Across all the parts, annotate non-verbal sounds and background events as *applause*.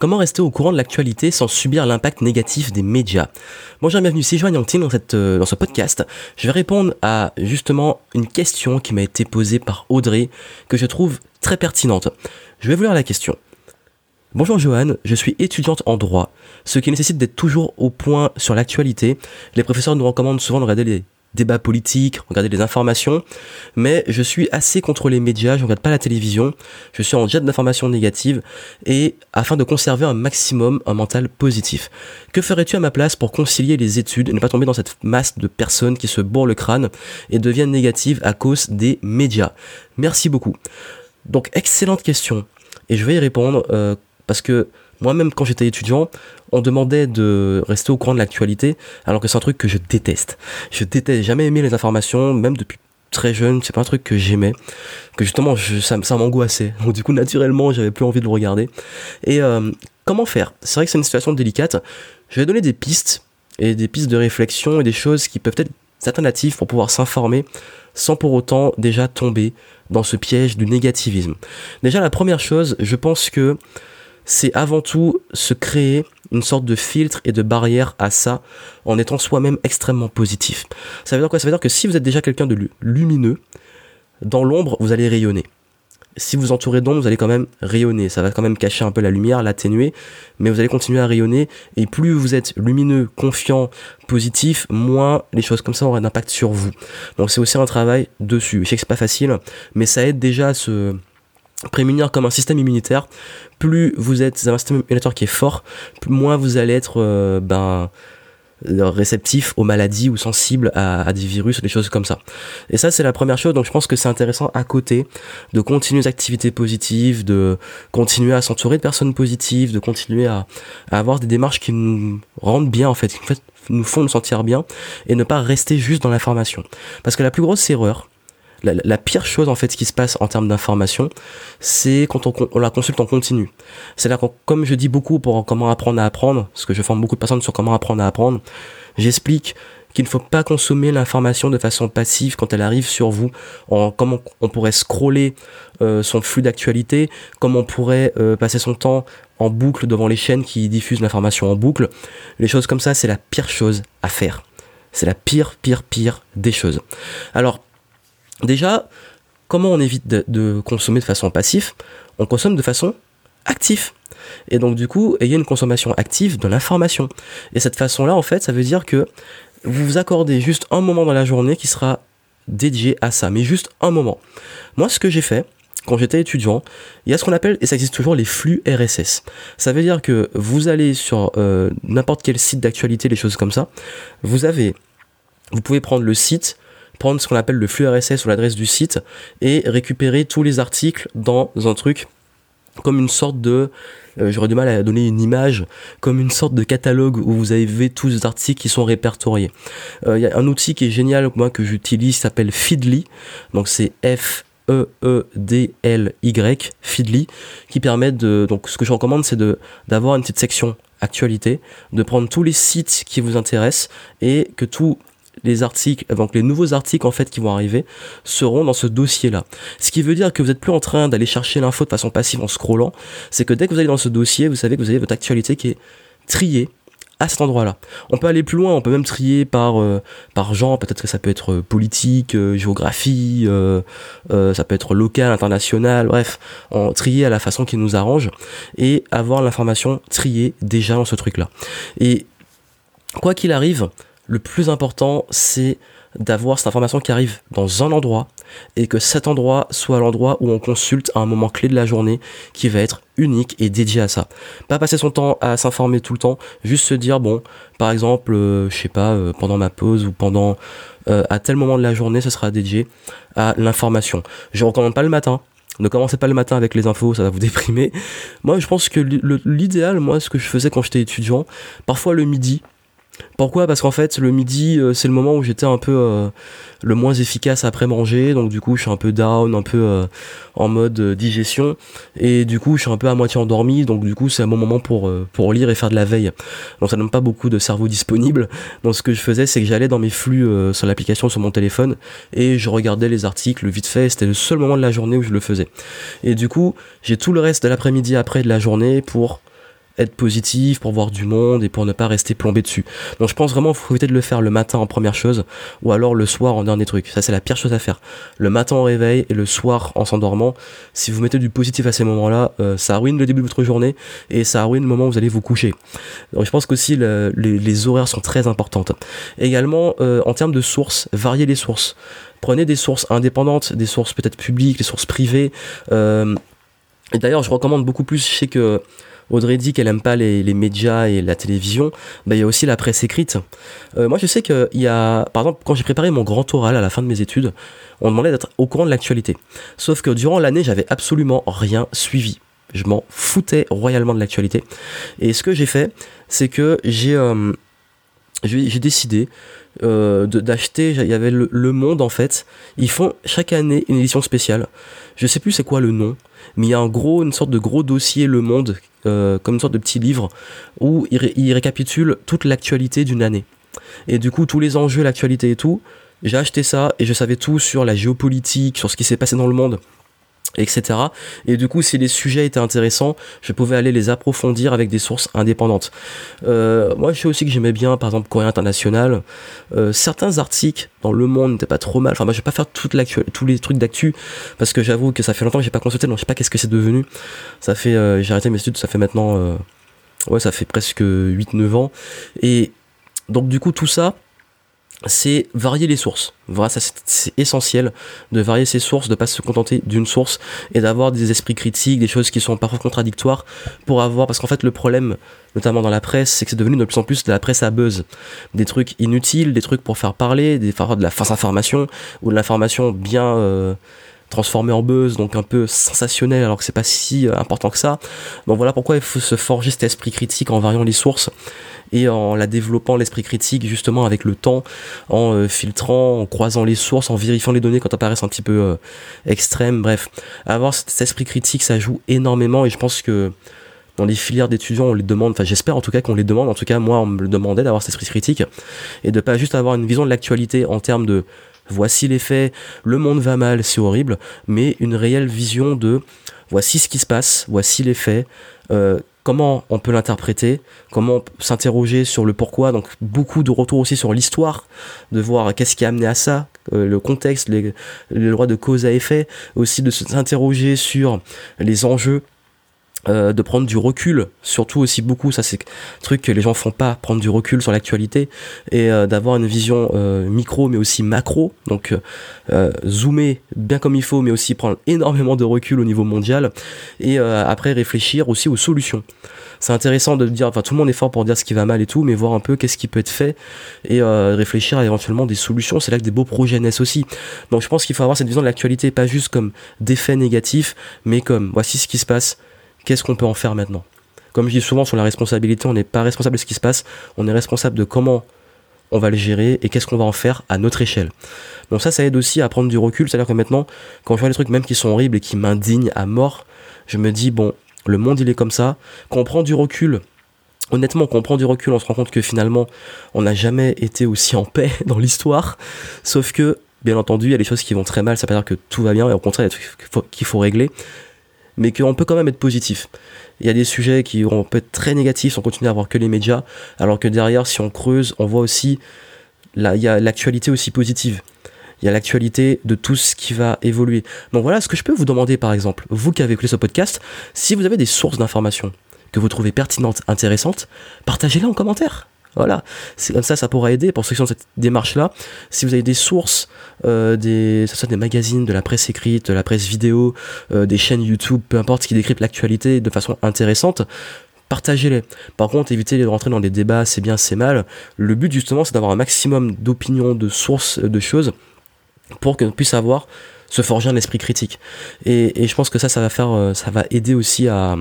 Comment rester au courant de l'actualité sans subir l'impact négatif des médias? Bonjour, bienvenue, c'est Joanne Yangtin dans, cette, euh, dans ce podcast. Je vais répondre à justement une question qui m'a été posée par Audrey, que je trouve très pertinente. Je vais vous lire la question. Bonjour Joanne, je suis étudiante en droit, ce qui nécessite d'être toujours au point sur l'actualité. Les professeurs nous recommandent souvent de regarder les débats politiques, regarder les informations, mais je suis assez contre les médias, je ne regarde pas la télévision, je suis en jet d'informations négatives, et afin de conserver un maximum un mental positif. Que ferais-tu à ma place pour concilier les études et ne pas tomber dans cette masse de personnes qui se bourrent le crâne et deviennent négatives à cause des médias? Merci beaucoup. Donc excellente question, et je vais y répondre euh, parce que moi-même, quand j'étais étudiant, on demandait de rester au courant de l'actualité, alors que c'est un truc que je déteste. Je déteste, jamais aimé les informations, même depuis très jeune, c'est pas un truc que j'aimais, que justement ça, m'angoissait. *laughs* Donc du coup, naturellement, j'avais plus envie de le regarder. Et euh, comment faire? C'est vrai que c'est une situation délicate. Je vais donner des pistes et des pistes de réflexion et des choses qui peuvent être alternatives pour pouvoir s'informer sans pour autant déjà tomber dans ce piège du négativisme. Déjà, la première chose, je pense que c'est avant tout se créer une sorte de filtre et de barrière à ça en étant soi-même extrêmement positif. Ça veut dire quoi? Ça veut dire que si vous êtes déjà quelqu'un de lumineux, dans l'ombre, vous allez rayonner. Si vous entourez d'ombre, vous allez quand même rayonner. Ça va quand même cacher un peu la lumière, l'atténuer, mais vous allez continuer à rayonner. Et plus vous êtes lumineux, confiant, positif, moins les choses comme ça auront un impact sur vous. Donc c'est aussi un travail dessus. Je sais que c'est pas facile, mais ça aide déjà à se prémunir comme un système immunitaire. Plus vous êtes un système immunitaire qui est fort, plus moins vous allez être euh, ben, réceptif aux maladies ou sensible à, des virus, des choses comme ça. Et ça, c'est la première chose. Donc, je pense que c'est intéressant à côté de continuer les activités positives, de continuer à s'entourer de personnes positives, de continuer à, à, avoir des démarches qui nous rendent bien, en fait, qui nous font nous sentir bien et ne pas rester juste dans l'information. Parce que la plus grosse erreur, la, pire chose en fait qui se passe en termes d'information, c'est quand on, la consulte en continu. C'est-à-dire comme je dis beaucoup pour comment apprendre à apprendre, parce que je forme beaucoup de personnes sur comment apprendre à apprendre, j'explique qu'il ne faut pas consommer l'information de façon passive quand elle arrive sur vous, en comment on pourrait scroller euh, son flux d'actualité, comment on pourrait euh, passer son temps en boucle devant les chaînes qui diffusent l'information en boucle. Les choses comme ça, c'est la pire chose à faire. C'est la pire, pire, pire des choses. Alors, Déjà, comment on évite de, consommer de façon passive? On consomme de façon active. Et donc du coup, ayez une consommation active de l'information. Et cette façon-là, en fait, ça veut dire que vous vous accordez juste un moment dans la journée qui sera dédié à ça, mais juste un moment. Moi, ce que j'ai fait, quand j'étais étudiant, il y a ce qu'on appelle, et ça existe toujours, les flux RSS. Ça veut dire que vous allez sur euh, n'importe quel site d'actualité, les choses comme ça, vous avez, vous pouvez prendre le site, prendre ce qu'on appelle le flux RSS ou l'adresse du site et récupérer tous les articles dans un truc comme une sorte de euh, j'aurais du mal à donner une image comme une sorte de catalogue où vous avez tous les articles qui sont répertoriés. Euh, il y a un outil qui est génial moi que j'utilise s'appelle Feedly. Donc c'est F E E D L Y Feedly qui permet de donc ce que je recommande c'est d'avoir une petite section actualité de prendre tous les sites qui vous intéressent et que tout les articles, donc les nouveaux articles en fait qui vont arriver seront dans ce dossier-là. Ce qui veut dire que vous n'êtes plus en train d'aller chercher l'info de façon passive en scrollant, c'est que dès que vous allez dans ce dossier, vous savez que vous avez votre actualité qui est triée à cet endroit-là. On peut aller plus loin, on peut même trier par euh, genre, peut-être que ça peut être politique, euh, géographie, euh, ça peut être local, international, bref, en trier à la façon qui nous arrange et avoir l'information triée déjà dans ce truc-là. Et quoi qu'il arrive, le plus important, c'est d'avoir cette information qui arrive dans un endroit et que cet endroit soit l'endroit où on consulte à un moment clé de la journée qui va être unique et dédié à ça. Pas passer son temps à s'informer tout le temps, juste se dire bon, par exemple, euh, je sais pas, euh, pendant ma pause ou pendant euh, à tel moment de la journée, ce sera dédié à l'information. Je recommande pas le matin. Ne commencez pas le matin avec les infos, ça va vous *laughs* déprimer. Moi, je pense que l'idéal, moi, ce que je faisais quand j'étais étudiant, parfois le midi, pourquoi? Parce qu'en fait, le midi, euh, c'est le moment où j'étais un peu euh, le moins efficace après manger, donc du coup, je suis un peu down, un peu euh, en mode digestion, et du coup, je suis un peu à moitié endormi, donc du coup, c'est un bon moment pour, pour lire et faire de la veille. Donc ça donne pas beaucoup de cerveau disponible. Donc ce que je faisais, c'est que j'allais dans mes flux sur l'application sur mon téléphone, et je regardais les articles vite fait, c'était le seul moment de la journée où je le faisais. Et du coup, j'ai tout le reste de l'après-midi après de la journée pour être positif, pour voir du monde et pour ne pas rester plombé dessus. Donc je pense vraiment faut éviter de le faire le matin en première chose ou alors le soir en dernier truc. Ça c'est la pire chose à faire. Le matin au réveil et le soir en s'endormant, si vous mettez du positif à ces moments-là, euh, ça ruine le début de votre journée et ça ruine le moment où vous allez vous coucher. Donc je pense qu'aussi les, les, horaires sont très importantes. Également euh, en termes de sources, varier les sources. Prenez des sources indépendantes, des sources peut-être publiques, des sources privées. Euh, et d'ailleurs, je recommande beaucoup plus, je sais que Audrey dit qu'elle aime pas les, médias et la télévision, bah, il y a aussi la presse écrite. Euh, moi, je sais qu'il y a, par exemple, quand j'ai préparé mon grand oral à la fin de mes études, on demandait d'être au courant de l'actualité. Sauf que durant l'année, j'avais absolument rien suivi. Je m'en foutais royalement de l'actualité. Et ce que j'ai fait, c'est que j'ai euh, j'ai décidé euh, d'acheter, il y avait le, Monde en fait, ils font chaque année une édition spéciale. Je sais plus c'est quoi le nom, mais il y a un gros, une sorte de gros dossier Le Monde, euh, comme une sorte de petit livre, où il, récapitule toute l'actualité d'une année. Et du coup, tous les enjeux, l'actualité et tout, j'ai acheté ça et je savais tout sur la géopolitique, sur ce qui s'est passé dans le monde etc. Et du coup, si les sujets étaient intéressants, je pouvais aller les approfondir avec des sources indépendantes. Euh, moi, je sais aussi que j'aimais bien, par exemple, Coréen International. Euh, certains articles dans Le Monde n'étaient pas trop mal. Enfin, moi, je vais pas faire toute tous les trucs d'actu, parce que j'avoue que ça fait longtemps que j'ai pas consulté, donc je sais pas qu'est-ce que c'est devenu. Ça fait, euh, j'ai arrêté mes études, ça fait maintenant, ouais, ça fait presque 8-9 ans. Et donc, du coup, tout ça, c'est varier les sources. Voilà, ça c'est essentiel de varier ses sources, de pas se contenter d'une source et d'avoir des esprits critiques, des choses qui sont parfois contradictoires pour avoir parce qu'en fait le problème notamment dans la presse, c'est que c'est devenu de plus en plus de la presse à buzz, des trucs inutiles, des trucs pour faire parler, des de la fausse information ou de l'information bien euh, transformée en buzz, donc un peu sensationnel alors que c'est pas si euh, important que ça. Donc voilà pourquoi il faut se forger cet esprit critique en variant les sources et en la développant l'esprit critique justement avec le temps, en euh, filtrant, en croisant les sources, en vérifiant les données quand elles apparaissent un petit peu euh, extrêmes, bref. Avoir cet esprit critique, ça joue énormément et je pense que dans les filières d'étudiants, on les demande, enfin j'espère en tout cas qu'on les demande, en tout cas moi on me le demandait d'avoir cet esprit critique et de pas juste avoir une vision de l'actualité en termes de voici les faits, le monde va mal, c'est horrible, mais une réelle vision de voici ce qui se passe, voici les faits, euh, comment on peut l'interpréter, comment s'interroger sur le pourquoi, donc beaucoup de retours aussi sur l'histoire, de voir qu'est-ce qui a amené à ça, euh, le contexte, les, droits de cause à effet, aussi de s'interroger sur les enjeux euh, de prendre du recul, surtout aussi beaucoup, ça c'est truc que les gens font pas, prendre du recul sur l'actualité et euh, d'avoir une vision euh, micro mais aussi macro, donc zoomer bien comme il faut mais aussi prendre *laughs* énormément de recul au niveau mondial et après réfléchir aussi aux solutions. C'est intéressant de dire, enfin tout le monde est fort pour dire ce qui va mal et tout, mais voir un peu qu'est-ce qui peut être fait et réfléchir à éventuellement des solutions, c'est là que des beaux projets naissent aussi. Donc je pense qu'il faut avoir cette vision de l'actualité pas juste comme des faits négatifs, mais comme voici ce qui se passe qu'est-ce qu'on peut en faire maintenant? Comme je dis souvent sur la responsabilité, on n'est pas responsable de ce qui se passe, on est responsable de comment on va le gérer et qu'est-ce qu'on va en faire à notre échelle. Donc ça, ça aide aussi à prendre du recul, c'est-à-dire que maintenant, quand je vois les trucs même qui sont horribles et qui m'indignent à mort, je me dis, bon, le monde il est comme ça, quand on prend du recul, honnêtement, quand on prend du recul, on se rend compte que finalement, on n'a jamais été aussi en paix *laughs* dans l'histoire, sauf que, bien entendu, il y a des choses qui vont très mal, ça veut pas dire que tout va bien, et au contraire, il y a des trucs qu'il faut régler, mais qu'on peut quand même être positif. Il y a des sujets qui vont peut être très négatifs si on continue à voir que les médias, alors que derrière, si on creuse, on voit aussi, il y a l'actualité aussi positive. Il y a l'actualité de tout ce qui va évoluer. Donc voilà, ce que je peux vous demander par exemple, vous qui avez écouté ce podcast, si vous avez des sources d'informations que vous trouvez pertinentes, intéressantes, partagez-les en commentaire. Voilà, c'est comme ça, ça pourra aider pour ceux qui sont dans cette démarche-là. Si vous avez des sources, euh, des, soit des magazines, de la presse écrite, de la presse vidéo, euh, des chaînes YouTube, peu importe, qui décryptent l'actualité de façon intéressante, partagez-les. Par contre, évitez de rentrer dans des débats, c'est bien, c'est mal. Le but justement, c'est d'avoir un maximum d'opinions, de sources, de choses, pour qu'on puisse avoir, se forger un esprit critique. Et, je pense que ça, ça va faire, euh, ça va aider aussi à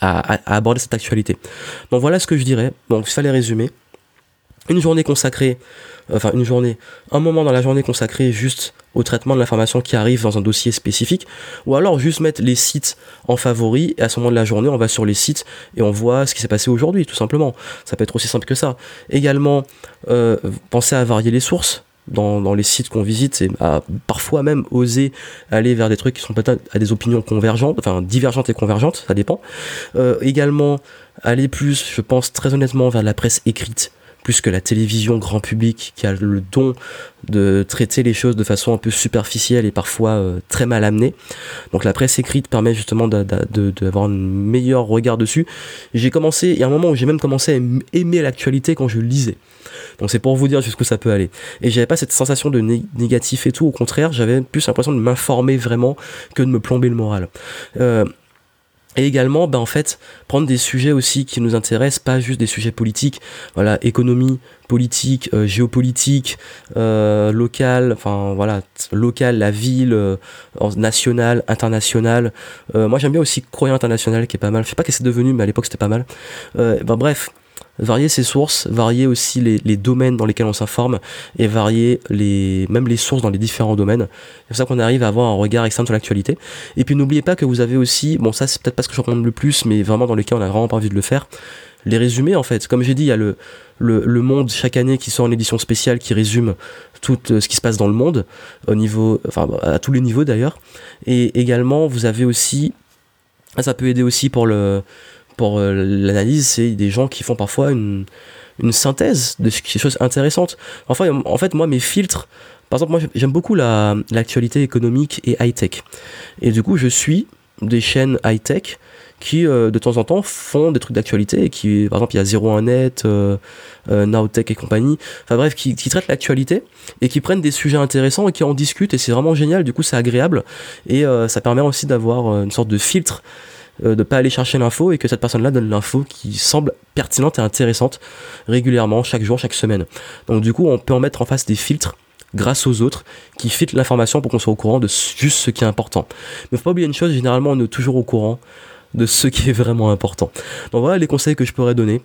à, aborder cette actualité. Donc voilà ce que je dirais. Donc il fallait résumer. Une journée consacrée, enfin une journée, un moment dans la journée consacré juste au traitement de l'information qui arrive dans un dossier spécifique, ou alors juste mettre les sites en favori, et à ce moment de la journée, on va sur les sites et on voit ce qui s'est passé aujourd'hui, tout simplement. Ça peut être aussi simple que ça. Également, euh, penser à varier les sources, dans, les sites qu'on visite et à parfois même oser aller vers des trucs qui sont peut-être à des opinions convergentes, enfin divergentes et convergentes, ça dépend. Euh, également, aller plus, je pense très honnêtement, vers la presse écrite plus que la télévision grand public qui a le don de traiter les choses de façon un peu superficielle et parfois euh, très mal amenée. Donc la presse écrite permet justement d'avoir un meilleur regard dessus. J'ai commencé, il y a un moment où j'ai même commencé à aimer l'actualité quand je lisais. Donc c'est pour vous dire jusqu'où ça peut aller. Et j'avais pas cette sensation de négatif et tout, au contraire, j'avais plus l'impression de m'informer vraiment que de me plomber le moral. Euh, et également, ben en fait, prendre des sujets aussi qui nous intéressent, pas juste des sujets politiques, voilà, économie, politique, euh, géopolitique, euh, local, enfin voilà, local, la ville, euh, national, international. Euh, moi j'aime bien aussi Croyant International qui est pas mal. Je sais pas qu'est-ce que c'est devenu, mais à l'époque c'était pas mal. ben bref, varier ses sources, varier aussi les, domaines dans lesquels on s'informe et varier les, même les sources dans les différents domaines. C'est pour ça qu'on arrive à avoir un regard externe sur l'actualité. Et puis n'oubliez pas que vous avez aussi, bon ça c'est peut-être pas ce que je recommande le plus, mais vraiment dans les on a vraiment pas envie de le faire, les résumés en fait. Comme j'ai dit, il y a le, le, Monde chaque année qui sort en édition spéciale qui résume tout euh, ce qui se passe dans le monde, au niveau, enfin à tous les niveaux d'ailleurs. Et également vous avez aussi, ça peut aider aussi pour le pour euh, l'analyse, c'est des gens qui font parfois une, une synthèse de choses intéressantes. Enfin, en fait, moi, mes filtres, par exemple, moi, j'aime beaucoup l'actualité économique et high-tech. Et du coup, je suis des chaînes high-tech qui, euh, de temps en temps, font des trucs d'actualité et qui, par exemple, il y a 01net, euh, euh, et compagnie, enfin bref, qui traitent l'actualité et qui prennent des sujets intéressants et qui en discutent et c'est vraiment génial, du coup, c'est agréable et ça permet aussi d'avoir une sorte de filtre euh, de pas aller chercher l'info et que cette personne-là donne l'info qui semble pertinente et intéressante régulièrement, chaque jour, chaque semaine. Donc du coup, on peut en mettre en face des filtres grâce aux autres qui filtrent l'information pour qu'on soit au courant de juste ce qui est important. Mais faut pas oublier une chose, généralement on est toujours au courant de ce qui est vraiment important. Donc voilà les conseils que je pourrais donner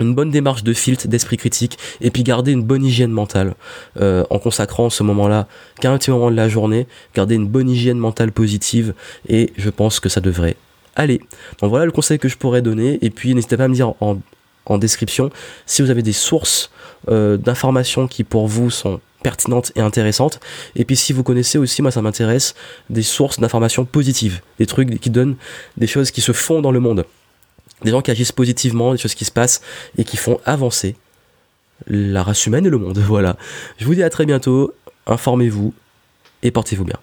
une bonne démarche de filtre, d'esprit critique, et puis garder une bonne hygiène mentale euh, en consacrant ce moment-là qu'à un petit moment de la journée, garder une bonne hygiène mentale positive, et je pense que ça devrait allez. Donc voilà le conseil que je pourrais donner. Et puis n'hésitez pas à me dire en, description si vous avez des sources euh, d'informations qui pour vous sont pertinentes et intéressantes. Et puis si vous connaissez aussi, moi ça m'intéresse, des sources d'informations positives, des trucs qui donnent des choses qui se font dans le monde. Des gens qui agissent positivement, des choses qui se passent et qui font avancer la race humaine et le monde. *laughs* Voilà. Je vous dis à très bientôt, informez-vous et portez-vous bien.